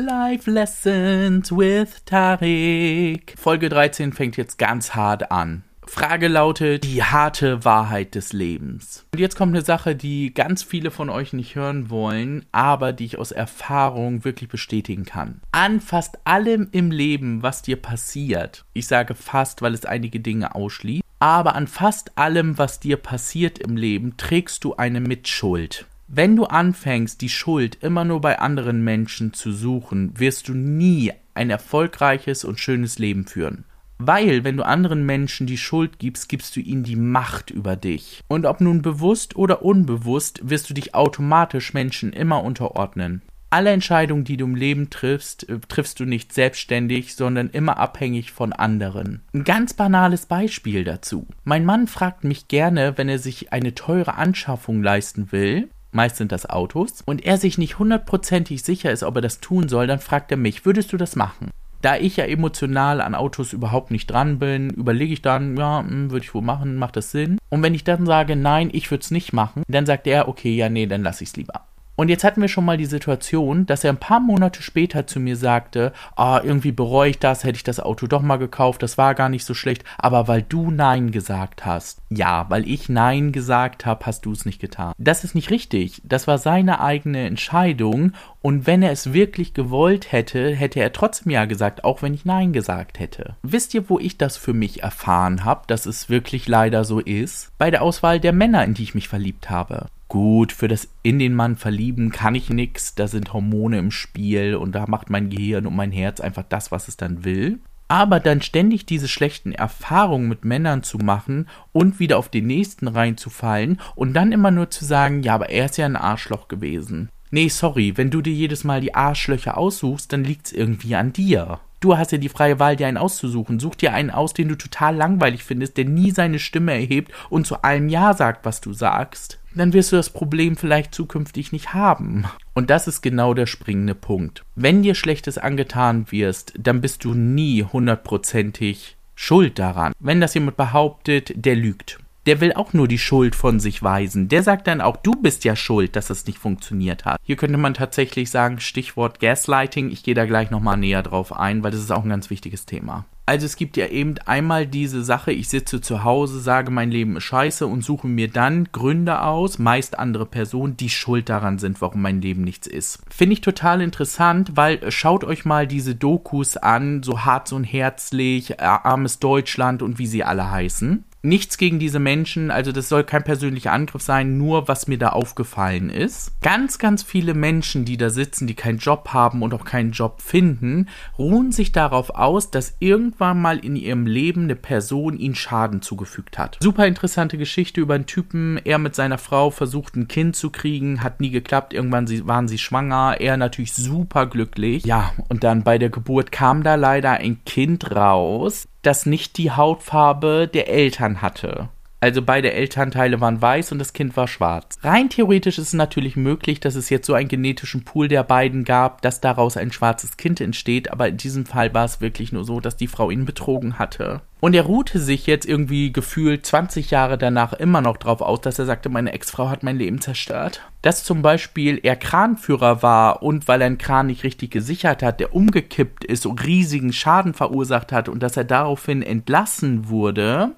Life Lessons with Tarek. Folge 13 fängt jetzt ganz hart an. Frage lautet die harte Wahrheit des Lebens. Und jetzt kommt eine Sache, die ganz viele von euch nicht hören wollen, aber die ich aus Erfahrung wirklich bestätigen kann. An fast allem im Leben, was dir passiert, ich sage fast, weil es einige Dinge ausschließt, aber an fast allem, was dir passiert im Leben, trägst du eine Mitschuld. Wenn du anfängst, die Schuld immer nur bei anderen Menschen zu suchen, wirst du nie ein erfolgreiches und schönes Leben führen. Weil, wenn du anderen Menschen die Schuld gibst, gibst du ihnen die Macht über dich. Und ob nun bewusst oder unbewusst, wirst du dich automatisch Menschen immer unterordnen. Alle Entscheidungen, die du im Leben triffst, äh, triffst du nicht selbstständig, sondern immer abhängig von anderen. Ein ganz banales Beispiel dazu. Mein Mann fragt mich gerne, wenn er sich eine teure Anschaffung leisten will, meist sind das Autos, und er sich nicht hundertprozentig sicher ist, ob er das tun soll, dann fragt er mich, würdest du das machen? Da ich ja emotional an Autos überhaupt nicht dran bin, überlege ich dann, ja, hm, würde ich wohl machen, macht das Sinn? Und wenn ich dann sage, nein, ich würde es nicht machen, dann sagt er, okay, ja, nee, dann lasse ich es lieber. Und jetzt hatten wir schon mal die Situation, dass er ein paar Monate später zu mir sagte, ah, irgendwie bereue ich das, hätte ich das Auto doch mal gekauft, das war gar nicht so schlecht, aber weil du Nein gesagt hast. Ja, weil ich Nein gesagt habe, hast du es nicht getan. Das ist nicht richtig. Das war seine eigene Entscheidung und wenn er es wirklich gewollt hätte, hätte er trotzdem Ja gesagt, auch wenn ich Nein gesagt hätte. Wisst ihr, wo ich das für mich erfahren habe, dass es wirklich leider so ist? Bei der Auswahl der Männer, in die ich mich verliebt habe. Gut, für das in den Mann verlieben kann ich nix, da sind Hormone im Spiel und da macht mein Gehirn und mein Herz einfach das, was es dann will. Aber dann ständig diese schlechten Erfahrungen mit Männern zu machen und wieder auf den nächsten reinzufallen und dann immer nur zu sagen, ja, aber er ist ja ein Arschloch gewesen. Nee, sorry, wenn du dir jedes Mal die Arschlöcher aussuchst, dann liegt's irgendwie an dir. Du hast ja die freie Wahl, dir einen auszusuchen. Such dir einen aus, den du total langweilig findest, der nie seine Stimme erhebt und zu allem Ja sagt, was du sagst dann wirst du das Problem vielleicht zukünftig nicht haben. Und das ist genau der springende Punkt. Wenn dir Schlechtes angetan wirst, dann bist du nie hundertprozentig schuld daran. Wenn das jemand behauptet, der lügt. Der will auch nur die Schuld von sich weisen. Der sagt dann auch, du bist ja schuld, dass es nicht funktioniert hat. Hier könnte man tatsächlich sagen, Stichwort Gaslighting. Ich gehe da gleich nochmal näher drauf ein, weil das ist auch ein ganz wichtiges Thema. Also es gibt ja eben einmal diese Sache, ich sitze zu Hause, sage, mein Leben ist scheiße und suche mir dann Gründe aus, meist andere Personen, die schuld daran sind, warum mein Leben nichts ist. Finde ich total interessant, weil äh, schaut euch mal diese Dokus an, so hart und herzlich, äh, armes Deutschland und wie sie alle heißen nichts gegen diese Menschen, also das soll kein persönlicher Angriff sein, nur was mir da aufgefallen ist. Ganz, ganz viele Menschen, die da sitzen, die keinen Job haben und auch keinen Job finden, ruhen sich darauf aus, dass irgendwann mal in ihrem Leben eine Person ihnen Schaden zugefügt hat. Super interessante Geschichte über einen Typen, er mit seiner Frau versucht ein Kind zu kriegen, hat nie geklappt, irgendwann waren sie schwanger, er natürlich super glücklich. Ja, und dann bei der Geburt kam da leider ein Kind raus, das nicht die Hautfarbe der Eltern hatte. Also beide Elternteile waren weiß und das Kind war schwarz. Rein theoretisch ist es natürlich möglich, dass es jetzt so einen genetischen Pool der beiden gab, dass daraus ein schwarzes Kind entsteht, aber in diesem Fall war es wirklich nur so, dass die Frau ihn betrogen hatte. Und er ruhte sich jetzt irgendwie gefühlt 20 Jahre danach immer noch drauf aus, dass er sagte, meine Ex-Frau hat mein Leben zerstört. Dass zum Beispiel er Kranführer war und weil er einen Kran nicht richtig gesichert hat, der umgekippt ist und riesigen Schaden verursacht hat und dass er daraufhin entlassen wurde,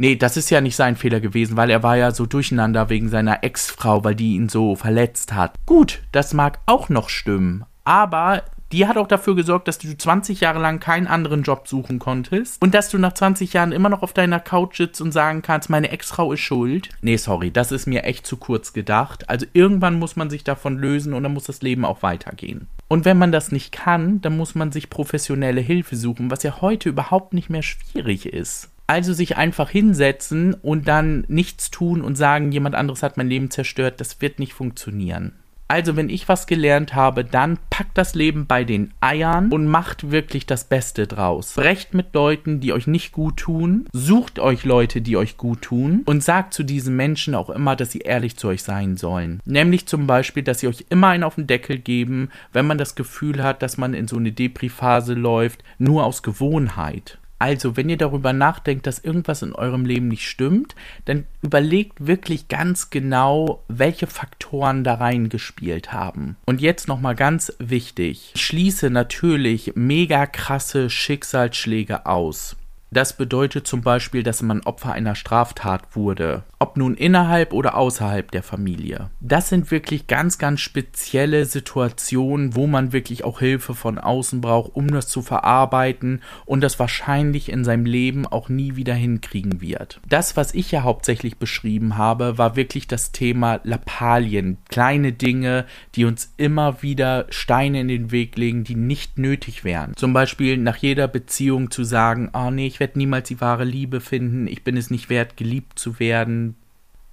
Nee, das ist ja nicht sein Fehler gewesen, weil er war ja so durcheinander wegen seiner Ex-Frau, weil die ihn so verletzt hat. Gut, das mag auch noch stimmen. Aber die hat auch dafür gesorgt, dass du 20 Jahre lang keinen anderen Job suchen konntest und dass du nach 20 Jahren immer noch auf deiner Couch sitzt und sagen kannst, meine Ex-Frau ist schuld. Nee, sorry, das ist mir echt zu kurz gedacht. Also irgendwann muss man sich davon lösen und dann muss das Leben auch weitergehen. Und wenn man das nicht kann, dann muss man sich professionelle Hilfe suchen, was ja heute überhaupt nicht mehr schwierig ist. Also sich einfach hinsetzen und dann nichts tun und sagen, jemand anderes hat mein Leben zerstört, das wird nicht funktionieren. Also, wenn ich was gelernt habe, dann packt das Leben bei den Eiern und macht wirklich das Beste draus. Brecht mit Leuten, die euch nicht gut tun, sucht euch Leute, die euch gut tun und sagt zu diesen Menschen auch immer, dass sie ehrlich zu euch sein sollen. Nämlich zum Beispiel, dass sie euch immer einen auf den Deckel geben, wenn man das Gefühl hat, dass man in so eine Depri-Phase läuft, nur aus Gewohnheit. Also, wenn ihr darüber nachdenkt, dass irgendwas in eurem Leben nicht stimmt, dann überlegt wirklich ganz genau, welche Faktoren da reingespielt haben. Und jetzt nochmal ganz wichtig. Ich schließe natürlich mega krasse Schicksalsschläge aus. Das bedeutet zum Beispiel, dass man Opfer einer Straftat wurde, ob nun innerhalb oder außerhalb der Familie. Das sind wirklich ganz, ganz spezielle Situationen, wo man wirklich auch Hilfe von außen braucht, um das zu verarbeiten und das wahrscheinlich in seinem Leben auch nie wieder hinkriegen wird. Das, was ich ja hauptsächlich beschrieben habe, war wirklich das Thema Lappalien, kleine Dinge, die uns immer wieder Steine in den Weg legen, die nicht nötig wären. Zum Beispiel nach jeder Beziehung zu sagen, oh nee, ich werde niemals die wahre Liebe finden, ich bin es nicht wert, geliebt zu werden.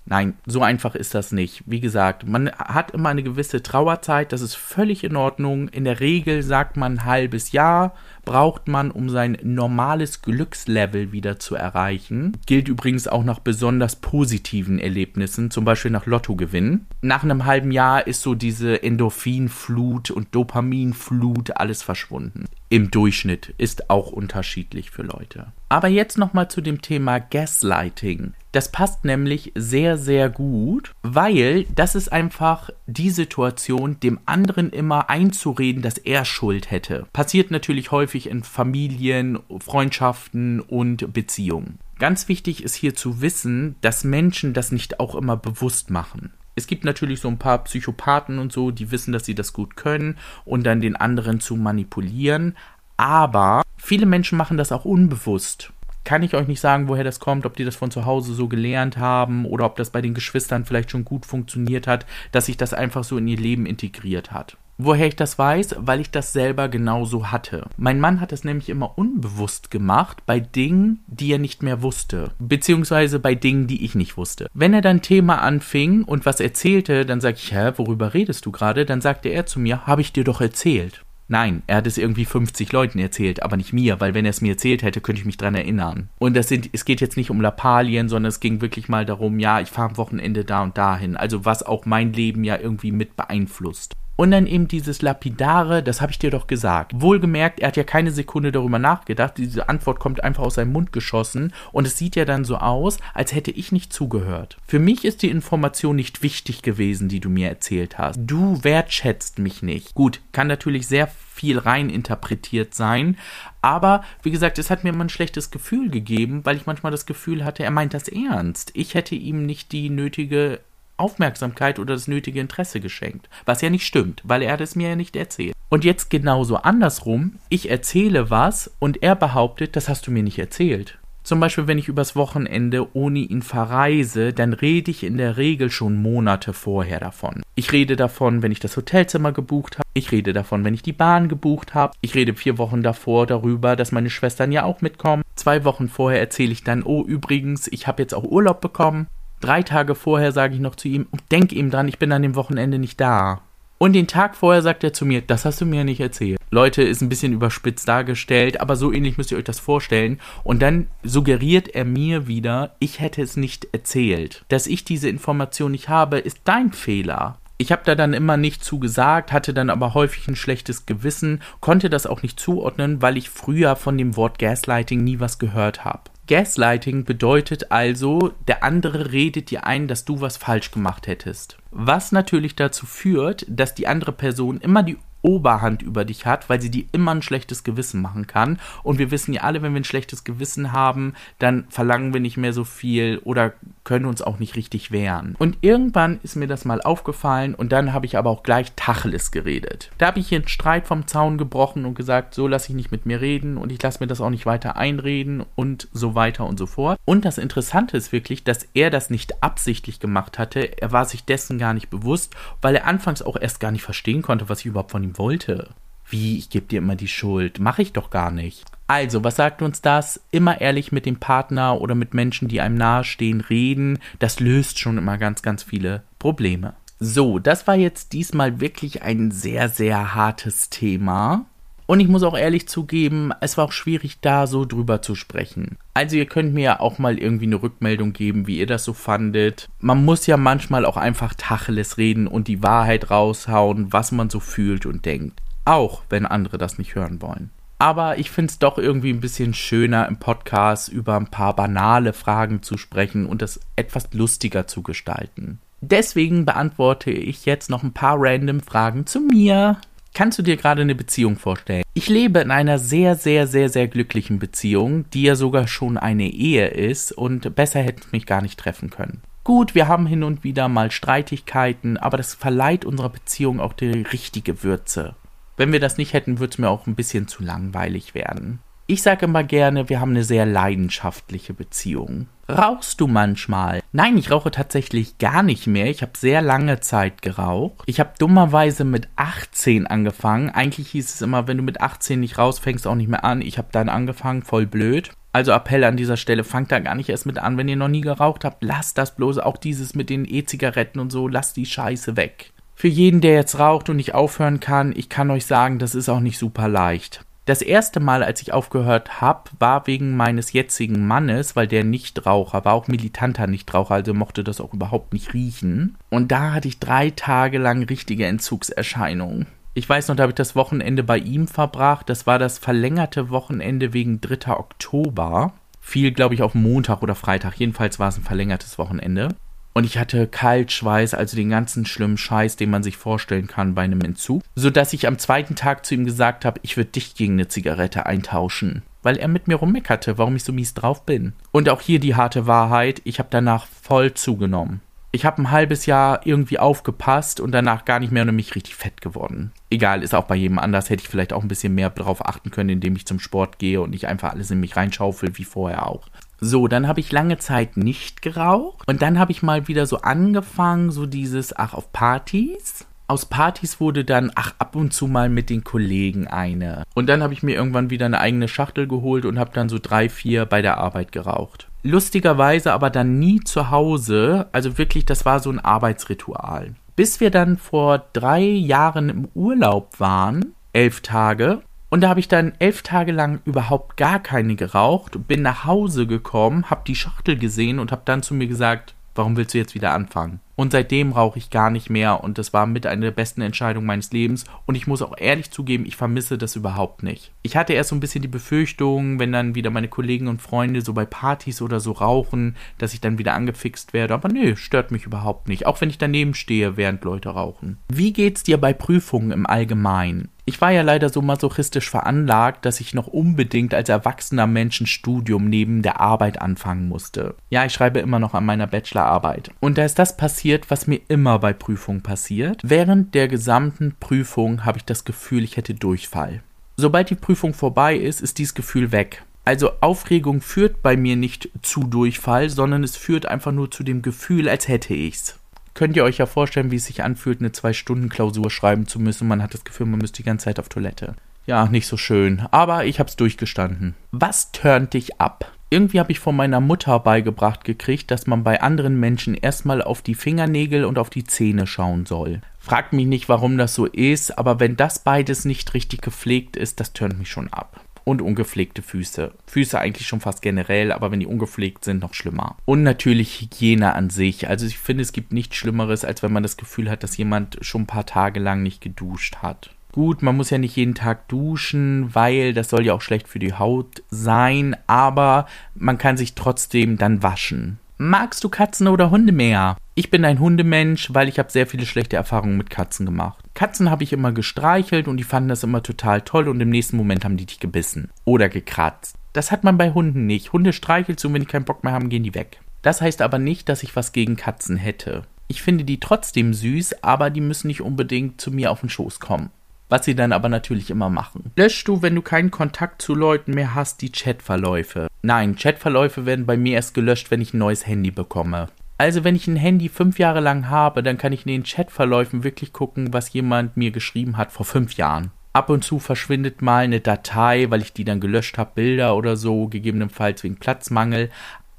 Nein, so einfach ist das nicht. Wie gesagt, man hat immer eine gewisse Trauerzeit, das ist völlig in Ordnung. In der Regel sagt man ein halbes Jahr, braucht man, um sein normales Glückslevel wieder zu erreichen. Gilt übrigens auch nach besonders positiven Erlebnissen, zum Beispiel nach Lottogewinn. Nach einem halben Jahr ist so diese Endorphinflut und Dopaminflut alles verschwunden. Im Durchschnitt ist auch unterschiedlich für Leute. Aber jetzt nochmal zu dem Thema Gaslighting. Das passt nämlich sehr, sehr gut, weil das ist einfach die Situation, dem anderen immer einzureden, dass er Schuld hätte. Passiert natürlich häufig in Familien, Freundschaften und Beziehungen. Ganz wichtig ist hier zu wissen, dass Menschen das nicht auch immer bewusst machen. Es gibt natürlich so ein paar Psychopathen und so, die wissen, dass sie das gut können und dann den anderen zu manipulieren. Aber viele Menschen machen das auch unbewusst kann ich euch nicht sagen, woher das kommt, ob die das von zu Hause so gelernt haben oder ob das bei den Geschwistern vielleicht schon gut funktioniert hat, dass sich das einfach so in ihr Leben integriert hat. Woher ich das weiß? Weil ich das selber genauso hatte. Mein Mann hat es nämlich immer unbewusst gemacht bei Dingen, die er nicht mehr wusste. Beziehungsweise bei Dingen, die ich nicht wusste. Wenn er dann Thema anfing und was erzählte, dann sag ich, hä, worüber redest du gerade? Dann sagte er zu mir, habe ich dir doch erzählt. Nein, er hat es irgendwie 50 Leuten erzählt, aber nicht mir, weil wenn er es mir erzählt hätte, könnte ich mich dran erinnern. Und das sind, es geht jetzt nicht um Lappalien, sondern es ging wirklich mal darum, ja, ich fahre am Wochenende da und dahin. Also was auch mein Leben ja irgendwie mit beeinflusst. Und dann eben dieses Lapidare, das habe ich dir doch gesagt. Wohlgemerkt, er hat ja keine Sekunde darüber nachgedacht. Diese Antwort kommt einfach aus seinem Mund geschossen und es sieht ja dann so aus, als hätte ich nicht zugehört. Für mich ist die Information nicht wichtig gewesen, die du mir erzählt hast. Du wertschätzt mich nicht. Gut, kann natürlich sehr viel rein interpretiert sein. Aber wie gesagt, es hat mir immer ein schlechtes Gefühl gegeben, weil ich manchmal das Gefühl hatte, er meint das ernst. Ich hätte ihm nicht die nötige Aufmerksamkeit oder das nötige Interesse geschenkt. Was ja nicht stimmt, weil er hat es mir ja nicht erzählt. Und jetzt genauso andersrum, ich erzähle was und er behauptet, das hast du mir nicht erzählt. Zum Beispiel, wenn ich übers Wochenende ohne ihn verreise, dann rede ich in der Regel schon Monate vorher davon. Ich rede davon, wenn ich das Hotelzimmer gebucht habe. Ich rede davon, wenn ich die Bahn gebucht habe. Ich rede vier Wochen davor darüber, dass meine Schwestern ja auch mitkommen. Zwei Wochen vorher erzähle ich dann, oh übrigens, ich habe jetzt auch Urlaub bekommen. Drei Tage vorher sage ich noch zu ihm, denk ihm dran, ich bin an dem Wochenende nicht da. Und den Tag vorher sagt er zu mir, das hast du mir nicht erzählt. Leute, ist ein bisschen überspitzt dargestellt, aber so ähnlich müsst ihr euch das vorstellen. Und dann suggeriert er mir wieder, ich hätte es nicht erzählt. Dass ich diese Information nicht habe, ist dein Fehler. Ich habe da dann immer nicht zugesagt, hatte dann aber häufig ein schlechtes Gewissen, konnte das auch nicht zuordnen, weil ich früher von dem Wort Gaslighting nie was gehört habe. Gaslighting bedeutet also, der andere redet dir ein, dass du was falsch gemacht hättest. Was natürlich dazu führt, dass die andere Person immer die Oberhand über dich hat, weil sie dir immer ein schlechtes Gewissen machen kann. Und wir wissen ja alle, wenn wir ein schlechtes Gewissen haben, dann verlangen wir nicht mehr so viel oder können uns auch nicht richtig wehren. Und irgendwann ist mir das mal aufgefallen und dann habe ich aber auch gleich Tacheles geredet. Da habe ich hier einen Streit vom Zaun gebrochen und gesagt, so lasse ich nicht mit mir reden und ich lasse mir das auch nicht weiter einreden und so weiter und so fort. Und das Interessante ist wirklich, dass er das nicht absichtlich gemacht hatte. Er war sich dessen gar nicht bewusst, weil er anfangs auch erst gar nicht verstehen konnte, was ich überhaupt von ihm wollte. Wie, ich gebe dir immer die Schuld. Mache ich doch gar nicht. Also, was sagt uns das? Immer ehrlich mit dem Partner oder mit Menschen, die einem nahestehen, reden. Das löst schon immer ganz, ganz viele Probleme. So, das war jetzt diesmal wirklich ein sehr, sehr hartes Thema. Und ich muss auch ehrlich zugeben, es war auch schwierig, da so drüber zu sprechen. Also ihr könnt mir auch mal irgendwie eine Rückmeldung geben, wie ihr das so fandet. Man muss ja manchmal auch einfach Tacheles reden und die Wahrheit raushauen, was man so fühlt und denkt. Auch wenn andere das nicht hören wollen. Aber ich finde es doch irgendwie ein bisschen schöner im Podcast über ein paar banale Fragen zu sprechen und das etwas lustiger zu gestalten. Deswegen beantworte ich jetzt noch ein paar random Fragen zu mir. Kannst du dir gerade eine Beziehung vorstellen? Ich lebe in einer sehr, sehr, sehr, sehr glücklichen Beziehung, die ja sogar schon eine Ehe ist und besser hätte ich mich gar nicht treffen können. Gut, wir haben hin und wieder mal Streitigkeiten, aber das verleiht unserer Beziehung auch die richtige Würze. Wenn wir das nicht hätten, würde es mir auch ein bisschen zu langweilig werden. Ich sage immer gerne, wir haben eine sehr leidenschaftliche Beziehung. Rauchst du manchmal? Nein, ich rauche tatsächlich gar nicht mehr. Ich habe sehr lange Zeit geraucht. Ich habe dummerweise mit 18 angefangen. Eigentlich hieß es immer, wenn du mit 18 nicht raus, fängst auch nicht mehr an. Ich habe dann angefangen, voll blöd. Also Appell an dieser Stelle, fangt da gar nicht erst mit an, wenn ihr noch nie geraucht habt. Lasst das bloß, auch dieses mit den E-Zigaretten und so, lasst die Scheiße weg. Für jeden, der jetzt raucht und nicht aufhören kann, ich kann euch sagen, das ist auch nicht super leicht. Das erste Mal, als ich aufgehört habe, war wegen meines jetzigen Mannes, weil der Nichtraucher war, auch militanter Nichtraucher, also mochte das auch überhaupt nicht riechen. Und da hatte ich drei Tage lang richtige Entzugserscheinungen. Ich weiß noch, da habe ich das Wochenende bei ihm verbracht. Das war das verlängerte Wochenende wegen 3. Oktober. Fiel, glaube ich, auf Montag oder Freitag. Jedenfalls war es ein verlängertes Wochenende. Und ich hatte Kaltschweiß, also den ganzen schlimmen Scheiß, den man sich vorstellen kann bei einem Entzug. Sodass ich am zweiten Tag zu ihm gesagt habe, ich würde dich gegen eine Zigarette eintauschen. Weil er mit mir rummeckerte, warum ich so mies drauf bin. Und auch hier die harte Wahrheit, ich habe danach voll zugenommen. Ich habe ein halbes Jahr irgendwie aufgepasst und danach gar nicht mehr und mich richtig fett geworden. Egal, ist auch bei jedem anders. Hätte ich vielleicht auch ein bisschen mehr darauf achten können, indem ich zum Sport gehe und nicht einfach alles in mich reinschaufel, wie vorher auch. So, dann habe ich lange Zeit nicht geraucht und dann habe ich mal wieder so angefangen, so dieses, ach, auf Partys. Aus Partys wurde dann, ach, ab und zu mal mit den Kollegen eine. Und dann habe ich mir irgendwann wieder eine eigene Schachtel geholt und habe dann so drei, vier bei der Arbeit geraucht. Lustigerweise aber dann nie zu Hause, also wirklich, das war so ein Arbeitsritual. Bis wir dann vor drei Jahren im Urlaub waren, elf Tage, und da habe ich dann elf Tage lang überhaupt gar keine geraucht, bin nach Hause gekommen, habe die Schachtel gesehen und habe dann zu mir gesagt, warum willst du jetzt wieder anfangen? Und seitdem rauche ich gar nicht mehr und das war mit einer der besten Entscheidungen meines Lebens. Und ich muss auch ehrlich zugeben, ich vermisse das überhaupt nicht. Ich hatte erst so ein bisschen die Befürchtung, wenn dann wieder meine Kollegen und Freunde so bei Partys oder so rauchen, dass ich dann wieder angefixt werde. Aber nö, stört mich überhaupt nicht. Auch wenn ich daneben stehe, während Leute rauchen. Wie geht's dir bei Prüfungen im Allgemeinen? Ich war ja leider so masochistisch veranlagt, dass ich noch unbedingt als erwachsener Mensch ein Studium neben der Arbeit anfangen musste. Ja, ich schreibe immer noch an meiner Bachelorarbeit. Und da ist das passiert, was mir immer bei Prüfungen passiert. Während der gesamten Prüfung habe ich das Gefühl, ich hätte Durchfall. Sobald die Prüfung vorbei ist, ist dieses Gefühl weg. Also Aufregung führt bei mir nicht zu Durchfall, sondern es führt einfach nur zu dem Gefühl, als hätte ich's könnt ihr euch ja vorstellen, wie es sich anfühlt, eine Zwei-Stunden-Klausur schreiben zu müssen. Man hat das Gefühl, man müsste die ganze Zeit auf Toilette. Ja, nicht so schön. Aber ich hab's durchgestanden. Was turnt dich ab? Irgendwie habe ich von meiner Mutter beigebracht gekriegt, dass man bei anderen Menschen erstmal auf die Fingernägel und auf die Zähne schauen soll. Fragt mich nicht, warum das so ist, aber wenn das beides nicht richtig gepflegt ist, das turnt mich schon ab und ungepflegte Füße. Füße eigentlich schon fast generell, aber wenn die ungepflegt sind, noch schlimmer. Und natürlich Hygiene an sich. Also ich finde, es gibt nichts Schlimmeres, als wenn man das Gefühl hat, dass jemand schon ein paar Tage lang nicht geduscht hat. Gut, man muss ja nicht jeden Tag duschen, weil das soll ja auch schlecht für die Haut sein, aber man kann sich trotzdem dann waschen. Magst du Katzen oder Hunde mehr? Ich bin ein Hundemensch, weil ich habe sehr viele schlechte Erfahrungen mit Katzen gemacht. Katzen habe ich immer gestreichelt und die fanden das immer total toll und im nächsten Moment haben die dich gebissen oder gekratzt. Das hat man bei Hunden nicht. Hunde streichelst du und wenn die keinen Bock mehr haben, gehen die weg. Das heißt aber nicht, dass ich was gegen Katzen hätte. Ich finde die trotzdem süß, aber die müssen nicht unbedingt zu mir auf den Schoß kommen. Was sie dann aber natürlich immer machen. Löschst du, wenn du keinen Kontakt zu Leuten mehr hast, die Chatverläufe? Nein, Chatverläufe werden bei mir erst gelöscht, wenn ich ein neues Handy bekomme. Also wenn ich ein Handy fünf Jahre lang habe, dann kann ich in den Chatverläufen wirklich gucken, was jemand mir geschrieben hat vor fünf Jahren. Ab und zu verschwindet mal eine Datei, weil ich die dann gelöscht habe, Bilder oder so, gegebenenfalls wegen Platzmangel.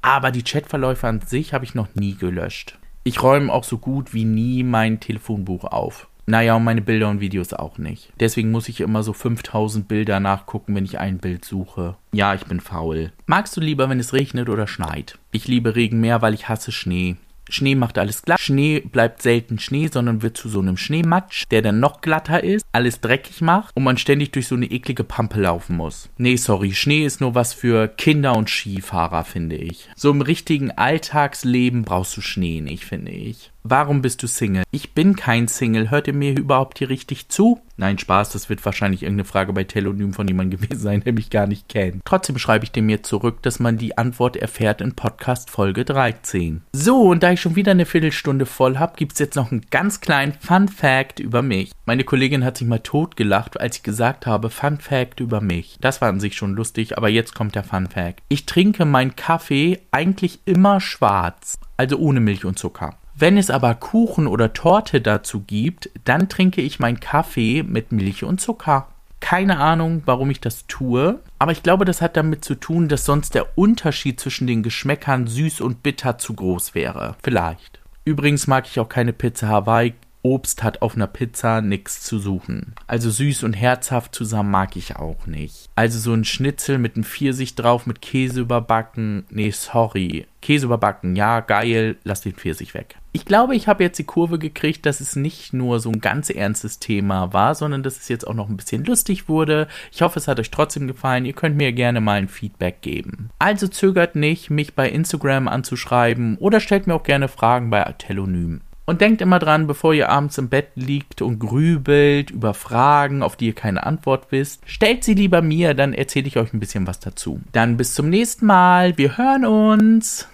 Aber die Chatverläufe an sich habe ich noch nie gelöscht. Ich räume auch so gut wie nie mein Telefonbuch auf. Naja, und meine Bilder und Videos auch nicht. Deswegen muss ich immer so 5000 Bilder nachgucken, wenn ich ein Bild suche. Ja, ich bin faul. Magst du lieber, wenn es regnet oder schneit? Ich liebe Regen mehr, weil ich hasse Schnee. Schnee macht alles glatt. Schnee bleibt selten Schnee, sondern wird zu so einem Schneematsch, der dann noch glatter ist, alles dreckig macht und man ständig durch so eine eklige Pampe laufen muss. Nee, sorry, Schnee ist nur was für Kinder und Skifahrer, finde ich. So im richtigen Alltagsleben brauchst du Schnee nicht, finde ich. Warum bist du Single? Ich bin kein Single. Hört ihr mir überhaupt hier richtig zu? Nein, Spaß, das wird wahrscheinlich irgendeine Frage bei Telonym von jemandem gewesen sein, der mich gar nicht kennt. Trotzdem schreibe ich dem jetzt zurück, dass man die Antwort erfährt in Podcast Folge 13. So, und da ich schon wieder eine Viertelstunde voll habe, gibt es jetzt noch einen ganz kleinen Fun Fact über mich. Meine Kollegin hat sich mal totgelacht, als ich gesagt habe, Fun Fact über mich. Das war an sich schon lustig, aber jetzt kommt der Fun Fact. Ich trinke meinen Kaffee eigentlich immer schwarz, also ohne Milch und Zucker. Wenn es aber Kuchen oder Torte dazu gibt, dann trinke ich meinen Kaffee mit Milch und Zucker. Keine Ahnung, warum ich das tue, aber ich glaube, das hat damit zu tun, dass sonst der Unterschied zwischen den Geschmäckern süß und bitter zu groß wäre. Vielleicht. Übrigens mag ich auch keine Pizza Hawaii. Obst hat auf einer Pizza nichts zu suchen. Also süß und herzhaft zusammen mag ich auch nicht. Also so ein Schnitzel mit einem Pfirsich drauf, mit Käse überbacken. Nee, sorry. Käse überbacken, ja, geil, lass den Pfirsich weg. Ich glaube, ich habe jetzt die Kurve gekriegt, dass es nicht nur so ein ganz ernstes Thema war, sondern dass es jetzt auch noch ein bisschen lustig wurde. Ich hoffe, es hat euch trotzdem gefallen. Ihr könnt mir gerne mal ein Feedback geben. Also zögert nicht, mich bei Instagram anzuschreiben oder stellt mir auch gerne Fragen bei Telonym. Und denkt immer dran, bevor ihr abends im Bett liegt und grübelt über Fragen, auf die ihr keine Antwort wisst, stellt sie lieber mir, dann erzähle ich euch ein bisschen was dazu. Dann bis zum nächsten Mal. Wir hören uns.